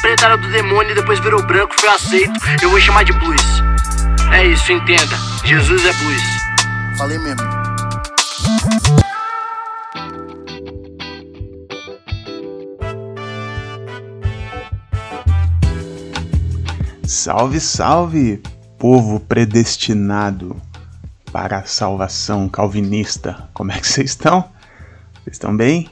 preta era do demônio e depois virou branco, foi aceito. Eu vou chamar de blues. É isso, entenda. Jesus é blues. Falei mesmo. Salve, salve, povo predestinado para a salvação calvinista. Como é que vocês estão? Vocês estão bem?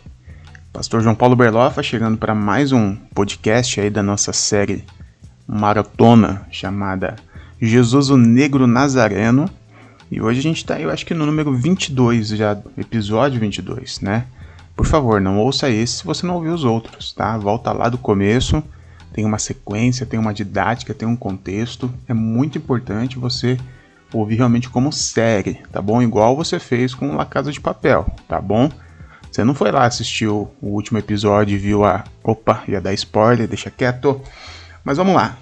Pastor João Paulo Berlofa chegando para mais um podcast aí da nossa série maratona chamada Jesus o Negro Nazareno. E hoje a gente está, eu acho que no número 22 já, episódio 22, né? Por favor, não ouça esse se você não ouviu os outros, tá? Volta lá do começo, tem uma sequência, tem uma didática, tem um contexto. É muito importante você ouvir realmente como série, tá bom? Igual você fez com La Casa de Papel, tá bom? Você não foi lá assistir o, último episódio e viu a. Opa, ia dar spoiler, deixa quieto. Mas vamos lá.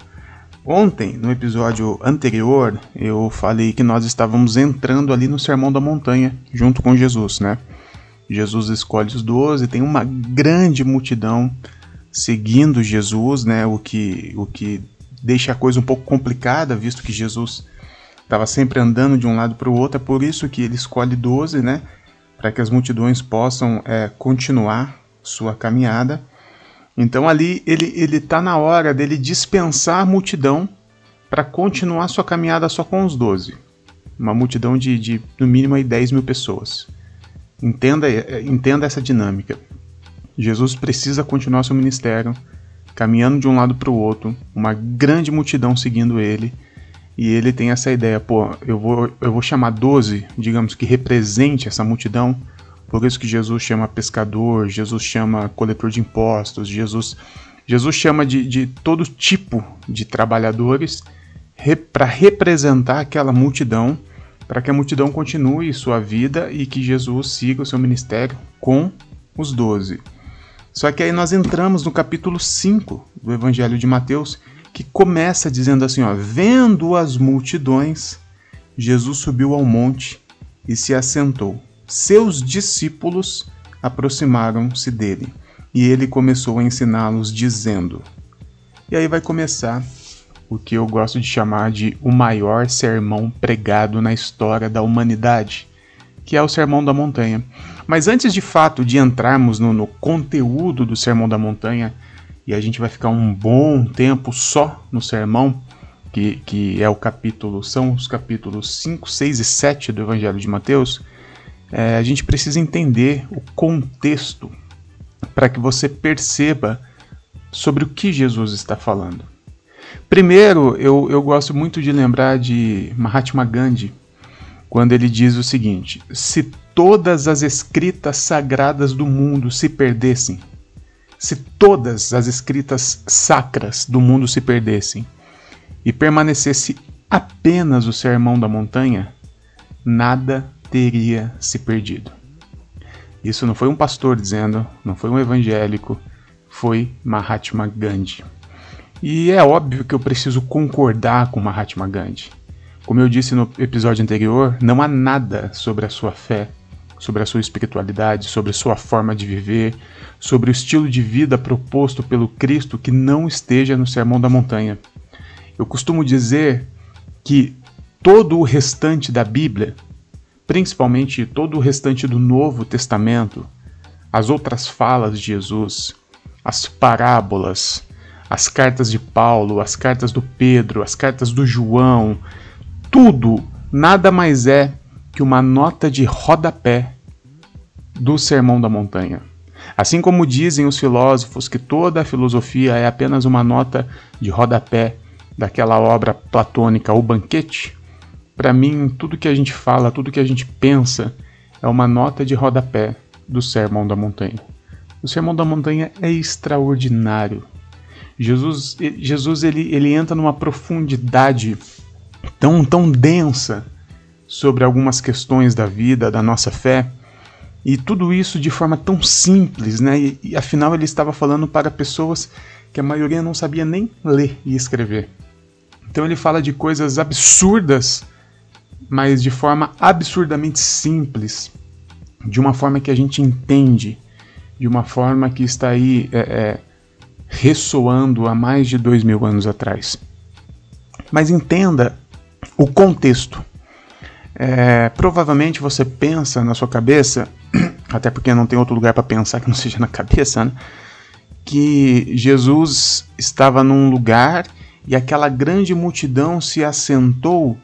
Ontem, no episódio anterior, eu falei que nós estávamos entrando ali no Sermão da Montanha, junto com Jesus, né? Jesus escolhe os doze, tem uma grande multidão seguindo Jesus, né? O que, o que deixa a coisa um pouco complicada, visto que Jesus estava sempre andando de um lado para o outro. É por isso que ele escolhe doze, né? Para que as multidões possam é, continuar sua caminhada. Então ali ele ele está na hora dele dispensar a multidão para continuar sua caminhada só com os doze. Uma multidão de, de no mínimo aí 10 mil pessoas. Entenda, é, entenda essa dinâmica. Jesus precisa continuar seu ministério, caminhando de um lado para o outro, uma grande multidão seguindo ele e ele tem essa ideia, pô, eu vou, eu vou chamar 12, digamos que represente essa multidão. Por isso que Jesus chama pescador, Jesus chama coletor de impostos, Jesus, Jesus chama de, de todo tipo de trabalhadores re, para representar aquela multidão, para que a multidão continue sua vida e que Jesus siga o seu ministério com os doze. Só que aí nós entramos no capítulo 5 do Evangelho de Mateus que começa dizendo assim: ó, vendo as multidões, Jesus subiu ao monte e se assentou. Seus discípulos aproximaram-se dele e ele começou a ensiná-los, dizendo. E aí vai começar o que eu gosto de chamar de o maior sermão pregado na história da humanidade, que é o Sermão da Montanha. Mas antes de fato de entrarmos no, no conteúdo do Sermão da Montanha, e a gente vai ficar um bom tempo só no sermão, que, que é o capítulo, são os capítulos 5, 6 e 7 do Evangelho de Mateus, é, a gente precisa entender o contexto para que você perceba sobre o que Jesus está falando. Primeiro, eu, eu gosto muito de lembrar de Mahatma Gandhi, quando ele diz o seguinte: se todas as escritas sagradas do mundo se perdessem, se todas as escritas sacras do mundo se perdessem e permanecesse apenas o Sermão da Montanha, nada teria se perdido. Isso não foi um pastor dizendo, não foi um evangélico, foi Mahatma Gandhi. E é óbvio que eu preciso concordar com Mahatma Gandhi. Como eu disse no episódio anterior, não há nada sobre a sua fé sobre a sua espiritualidade, sobre a sua forma de viver, sobre o estilo de vida proposto pelo Cristo que não esteja no Sermão da Montanha. Eu costumo dizer que todo o restante da Bíblia, principalmente todo o restante do Novo Testamento, as outras falas de Jesus, as parábolas, as cartas de Paulo, as cartas do Pedro, as cartas do João, tudo nada mais é que uma nota de rodapé do Sermão da Montanha. Assim como dizem os filósofos que toda a filosofia é apenas uma nota de rodapé daquela obra platônica O Banquete, para mim tudo que a gente fala, tudo que a gente pensa é uma nota de rodapé do Sermão da Montanha. O Sermão da Montanha é extraordinário. Jesus, Jesus ele, ele entra numa profundidade tão, tão densa sobre algumas questões da vida, da nossa fé. E tudo isso de forma tão simples, né? E, e, afinal ele estava falando para pessoas que a maioria não sabia nem ler e escrever. Então ele fala de coisas absurdas, mas de forma absurdamente simples, de uma forma que a gente entende, de uma forma que está aí é, é, ressoando há mais de dois mil anos atrás. Mas entenda o contexto. É, provavelmente você pensa na sua cabeça, até porque não tem outro lugar para pensar que não seja na cabeça, né? que Jesus estava num lugar e aquela grande multidão se assentou,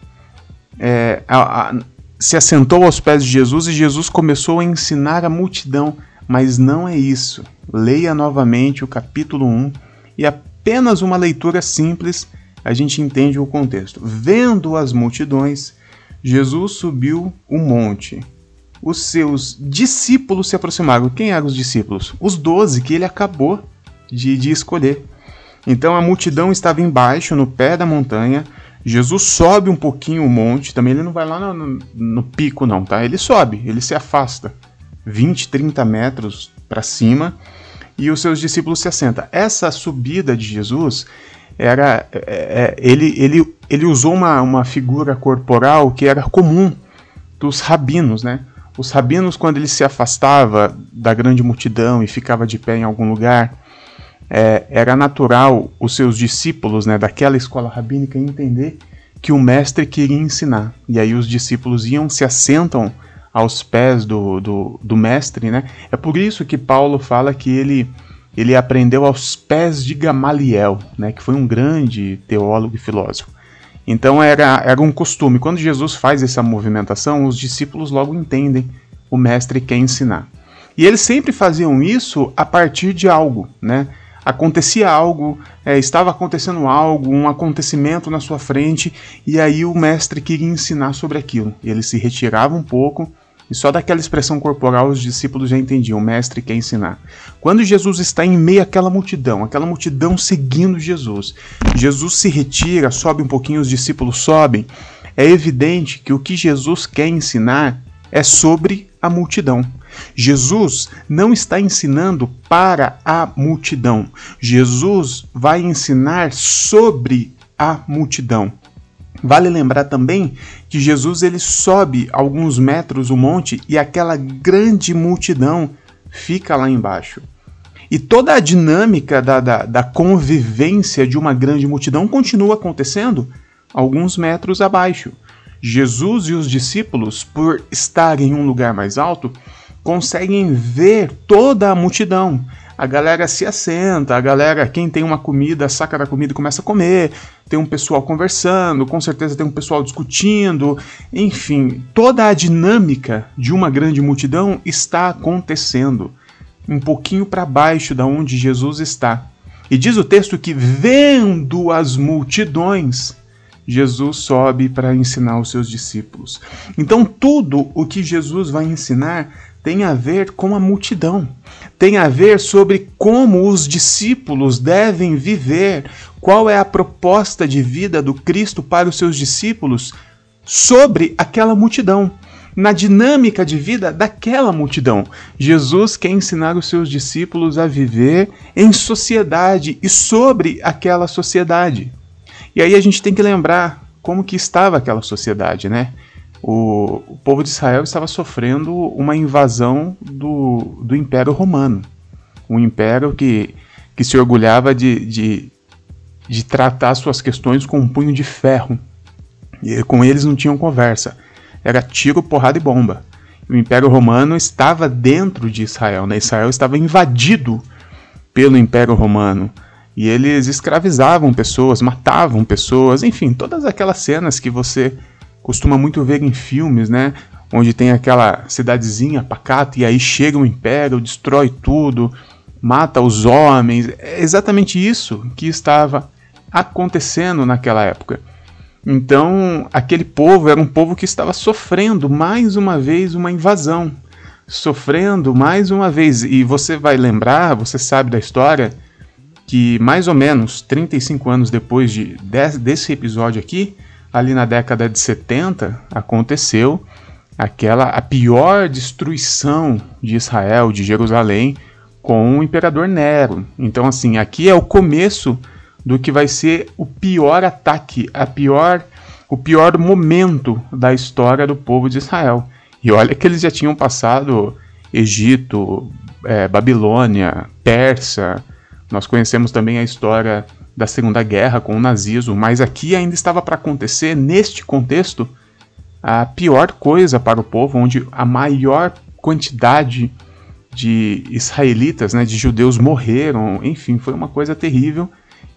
é, a, a, se assentou aos pés de Jesus e Jesus começou a ensinar a multidão. Mas não é isso. Leia novamente o capítulo 1 e apenas uma leitura simples a gente entende o contexto. Vendo as multidões, Jesus subiu o monte. Os seus discípulos se aproximaram. Quem eram os discípulos? Os doze que ele acabou de, de escolher. Então a multidão estava embaixo, no pé da montanha. Jesus sobe um pouquinho o monte, também ele não vai lá no, no, no pico, não, tá? Ele sobe, ele se afasta 20, 30 metros para cima e os seus discípulos se assentam. Essa subida de Jesus era é, é, ele, ele, ele usou uma, uma figura corporal que era comum dos rabinos, né? Os rabinos, quando ele se afastava da grande multidão e ficava de pé em algum lugar, é, era natural os seus discípulos né, daquela escola rabínica entender que o mestre queria ensinar. E aí os discípulos iam, se assentam aos pés do, do, do mestre. Né? É por isso que Paulo fala que ele ele aprendeu aos pés de Gamaliel, né, que foi um grande teólogo e filósofo. Então era, era um costume. Quando Jesus faz essa movimentação, os discípulos logo entendem o mestre quer ensinar. E eles sempre faziam isso a partir de algo, né? Acontecia algo, é, estava acontecendo algo, um acontecimento na sua frente, e aí o mestre queria ensinar sobre aquilo. E ele se retirava um pouco e só daquela expressão corporal os discípulos já entendiam, o mestre quer ensinar. Quando Jesus está em meio àquela multidão, aquela multidão seguindo Jesus, Jesus se retira, sobe um pouquinho, os discípulos sobem, é evidente que o que Jesus quer ensinar é sobre a multidão. Jesus não está ensinando para a multidão. Jesus vai ensinar sobre a multidão. Vale lembrar também que Jesus ele sobe alguns metros o monte e aquela grande multidão fica lá embaixo. E toda a dinâmica da, da, da convivência de uma grande multidão continua acontecendo alguns metros abaixo. Jesus e os discípulos, por estarem em um lugar mais alto, conseguem ver toda a multidão a galera se assenta, a galera, quem tem uma comida, saca da comida e começa a comer, tem um pessoal conversando, com certeza tem um pessoal discutindo, enfim, toda a dinâmica de uma grande multidão está acontecendo um pouquinho para baixo da onde Jesus está. E diz o texto que vendo as multidões, Jesus sobe para ensinar os seus discípulos. Então, tudo o que Jesus vai ensinar tem a ver com a multidão, tem a ver sobre como os discípulos devem viver, qual é a proposta de vida do Cristo para os seus discípulos sobre aquela multidão, na dinâmica de vida daquela multidão. Jesus quer ensinar os seus discípulos a viver em sociedade e sobre aquela sociedade. E aí a gente tem que lembrar como que estava aquela sociedade, né? O, o povo de Israel estava sofrendo uma invasão do, do Império Romano. Um império que, que se orgulhava de, de, de tratar suas questões com um punho de ferro. E com eles não tinham conversa. Era tiro, porrada e bomba. O Império Romano estava dentro de Israel. Né? Israel estava invadido pelo Império Romano. E eles escravizavam pessoas, matavam pessoas, enfim, todas aquelas cenas que você costuma muito ver em filmes, né? Onde tem aquela cidadezinha pacata e aí chega um império, destrói tudo, mata os homens. É exatamente isso que estava acontecendo naquela época. Então, aquele povo era um povo que estava sofrendo mais uma vez uma invasão, sofrendo mais uma vez. E você vai lembrar, você sabe da história, que mais ou menos 35 anos depois de, desse episódio aqui, ali na década de 70 aconteceu aquela a pior destruição de Israel, de Jerusalém, com o imperador Nero. Então assim, aqui é o começo do que vai ser o pior ataque, a pior o pior momento da história do povo de Israel. E olha que eles já tinham passado Egito, é, Babilônia, Pérsia, Nós conhecemos também a história da Segunda Guerra com o nazismo, mas aqui ainda estava para acontecer, neste contexto, a pior coisa para o povo, onde a maior quantidade de israelitas, né, de judeus morreram, enfim, foi uma coisa terrível.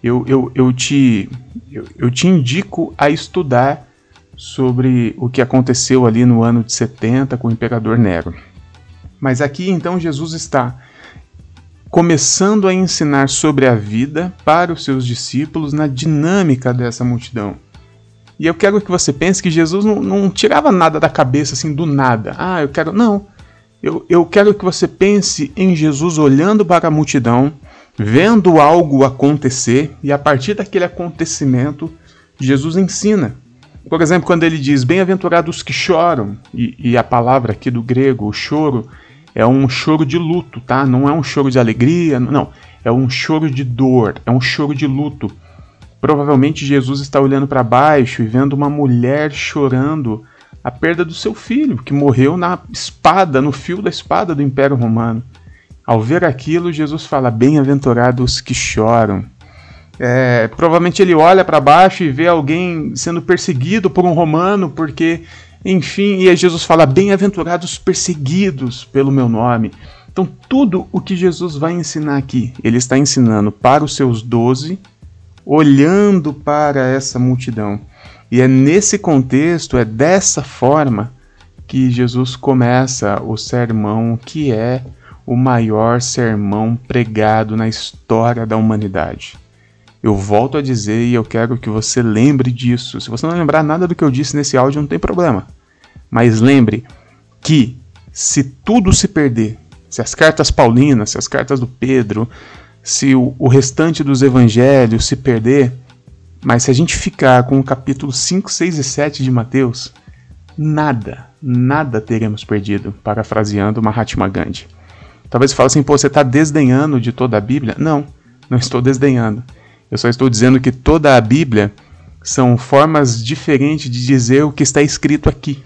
Eu, eu, eu, te, eu, eu te indico a estudar sobre o que aconteceu ali no ano de 70 com o imperador Nero. Mas aqui então Jesus está começando a ensinar sobre a vida para os seus discípulos na dinâmica dessa multidão. E eu quero que você pense que Jesus não, não tirava nada da cabeça assim do nada. Ah, eu quero. Não. Eu, eu quero que você pense em Jesus olhando para a multidão, vendo algo acontecer, e a partir daquele acontecimento, Jesus ensina. Por exemplo, quando ele diz: Bem-aventurados que choram, e, e, a palavra aqui do grego, o choro, é um choro de luto, tá? Não é um choro de alegria, não. É um choro de dor, é um choro de luto. Provavelmente Jesus está olhando para baixo e vendo uma mulher chorando a perda do seu filho, que morreu na espada, no fio da espada do Império Romano. Ao ver aquilo, Jesus fala: Bem-aventurados que choram. É, provavelmente ele olha para baixo e vê alguém sendo perseguido por um romano, porque, enfim, e Jesus fala: Bem-aventurados perseguidos pelo meu nome. Então, tudo o que Jesus vai ensinar aqui, ele está ensinando para os seus doze olhando para essa multidão. E é nesse contexto, é dessa forma que Jesus começa o sermão que é o maior sermão pregado na história da humanidade. Eu volto a dizer e eu quero que você lembre disso. Se você não lembrar nada do que eu disse nesse áudio, não tem problema. Mas lembre que se tudo se perder, se as cartas paulinas, se as cartas do Pedro, se o, o restante dos evangelhos se perder, mas se a gente ficar com o capítulo 5, 6 e 7 de Mateus, nada, nada teremos perdido, parafraseando Mahatma Gandhi. Talvez você fale assim, pô, você está desdenhando de toda a Bíblia? Não, não estou desdenhando. Eu só estou dizendo que toda a Bíblia são formas diferentes de dizer o que está escrito aqui.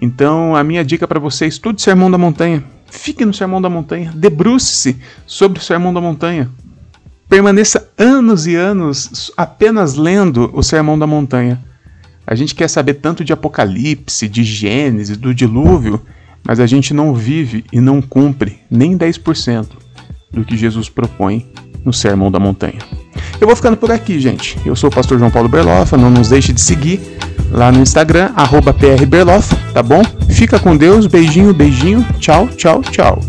Então, a minha dica para você é estude o Sermão da Montanha. Fique no Sermão da Montanha, debruce-se sobre o Sermão da Montanha. Permaneça anos e anos apenas lendo o Sermão da Montanha. A gente quer saber tanto de Apocalipse, de Gênesis, do dilúvio, mas a gente não vive e não cumpre nem 10% do que Jesus propõe no Sermão da Montanha. Eu vou ficando por aqui, gente. Eu sou o pastor João Paulo Berloffa, não nos deixe de seguir lá no Instagram, prberloff, tá bom? Fica com Deus, beijinho, beijinho, tchau, tchau, tchau.